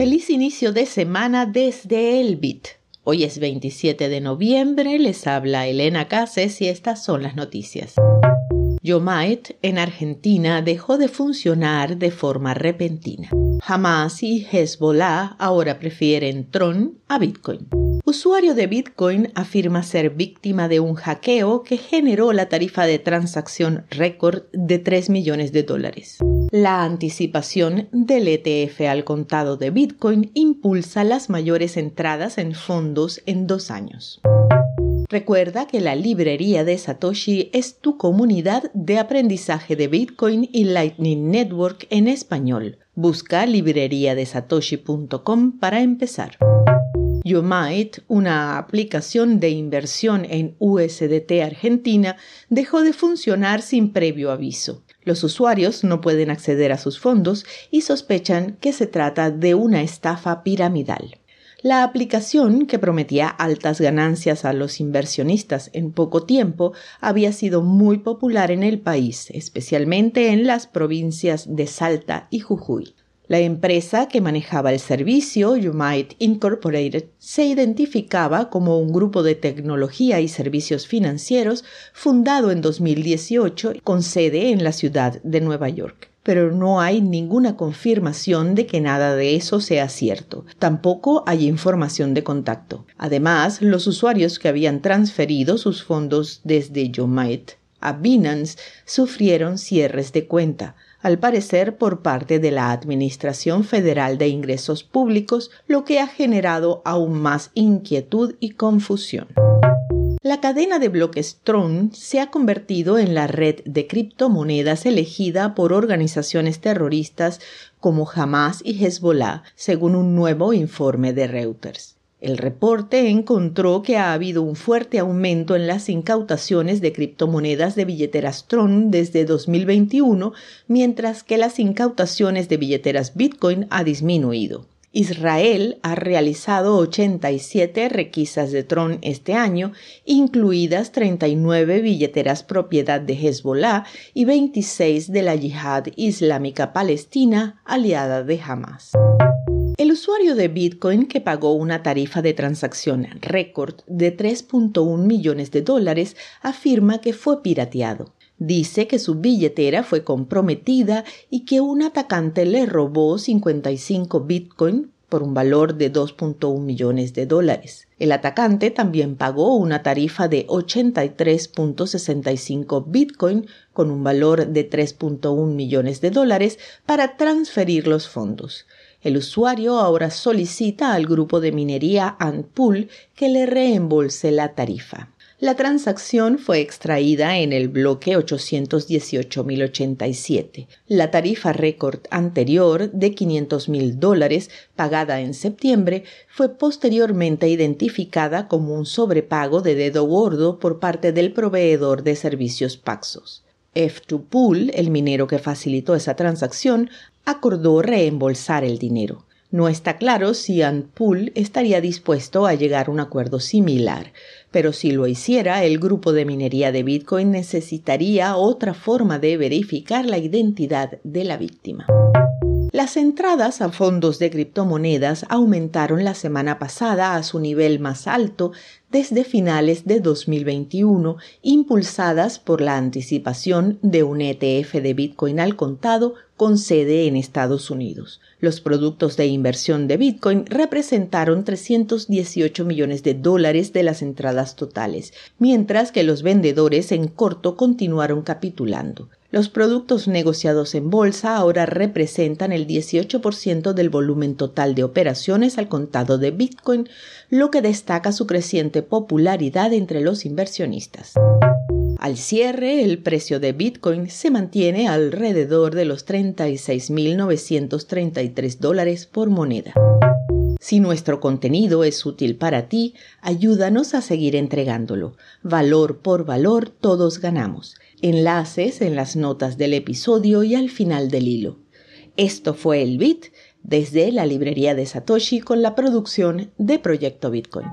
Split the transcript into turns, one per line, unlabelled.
Feliz inicio de semana desde el BIT. Hoy es 27 de noviembre, les habla Elena Cases y estas son las noticias. Yomait en Argentina dejó de funcionar de forma repentina. Hamas y Hezbollah ahora prefieren Tron a Bitcoin. Usuario de Bitcoin afirma ser víctima de un hackeo que generó la tarifa de transacción récord de 3 millones de dólares. La anticipación del ETF al contado de Bitcoin impulsa las mayores entradas en fondos en dos años. Recuerda que la librería de Satoshi es tu comunidad de aprendizaje de Bitcoin y Lightning Network en español. Busca libreriadesatoshi.com para empezar. Might, una aplicación de inversión en USDT Argentina, dejó de funcionar sin previo aviso. Los usuarios no pueden acceder a sus fondos y sospechan que se trata de una estafa piramidal. La aplicación, que prometía altas ganancias a los inversionistas en poco tiempo, había sido muy popular en el país, especialmente en las provincias de Salta y Jujuy. La empresa que manejaba el servicio, Umite Incorporated, se identificaba como un grupo de tecnología y servicios financieros fundado en 2018 con sede en la ciudad de Nueva York pero no hay ninguna confirmación de que nada de eso sea cierto. Tampoco hay información de contacto. Además, los usuarios que habían transferido sus fondos desde Yomite a Binance sufrieron cierres de cuenta al parecer por parte de la Administración Federal de Ingresos Públicos, lo que ha generado aún más inquietud y confusión. La cadena de bloques Tron se ha convertido en la red de criptomonedas elegida por organizaciones terroristas como Hamas y Hezbollah, según un nuevo informe de Reuters. El reporte encontró que ha habido un fuerte aumento en las incautaciones de criptomonedas de billeteras Tron desde 2021, mientras que las incautaciones de billeteras Bitcoin ha disminuido. Israel ha realizado 87 requisas de Tron este año, incluidas 39 billeteras propiedad de Hezbollah y 26 de la Yihad Islámica Palestina aliada de Hamas. El usuario de Bitcoin que pagó una tarifa de transacción récord de 3.1 millones de dólares afirma que fue pirateado. Dice que su billetera fue comprometida y que un atacante le robó 55 Bitcoin por un valor de 2.1 millones de dólares. El atacante también pagó una tarifa de 83.65 Bitcoin con un valor de 3.1 millones de dólares para transferir los fondos. El usuario ahora solicita al grupo de minería Antpool que le reembolse la tarifa. La transacción fue extraída en el bloque 818.087. La tarifa récord anterior de 500.000 dólares, pagada en septiembre, fue posteriormente identificada como un sobrepago de dedo gordo por parte del proveedor de servicios Paxos. F2Pool, el minero que facilitó esa transacción, acordó reembolsar el dinero. No está claro si Antpool estaría dispuesto a llegar a un acuerdo similar, pero si lo hiciera, el grupo de minería de Bitcoin necesitaría otra forma de verificar la identidad de la víctima. Las entradas a fondos de criptomonedas aumentaron la semana pasada a su nivel más alto desde finales de 2021, impulsadas por la anticipación de un ETF de Bitcoin al contado con sede en Estados Unidos. Los productos de inversión de Bitcoin representaron 318 millones de dólares de las entradas totales, mientras que los vendedores en corto continuaron capitulando. Los productos negociados en bolsa ahora representan el 18% del volumen total de operaciones al contado de Bitcoin, lo que destaca su creciente popularidad entre los inversionistas. Al cierre, el precio de Bitcoin se mantiene alrededor de los 36.933 dólares por moneda. Si nuestro contenido es útil para ti, ayúdanos a seguir entregándolo. Valor por valor, todos ganamos enlaces en las notas del episodio y al final del hilo. Esto fue el Bit desde la librería de Satoshi con la producción de Proyecto Bitcoin.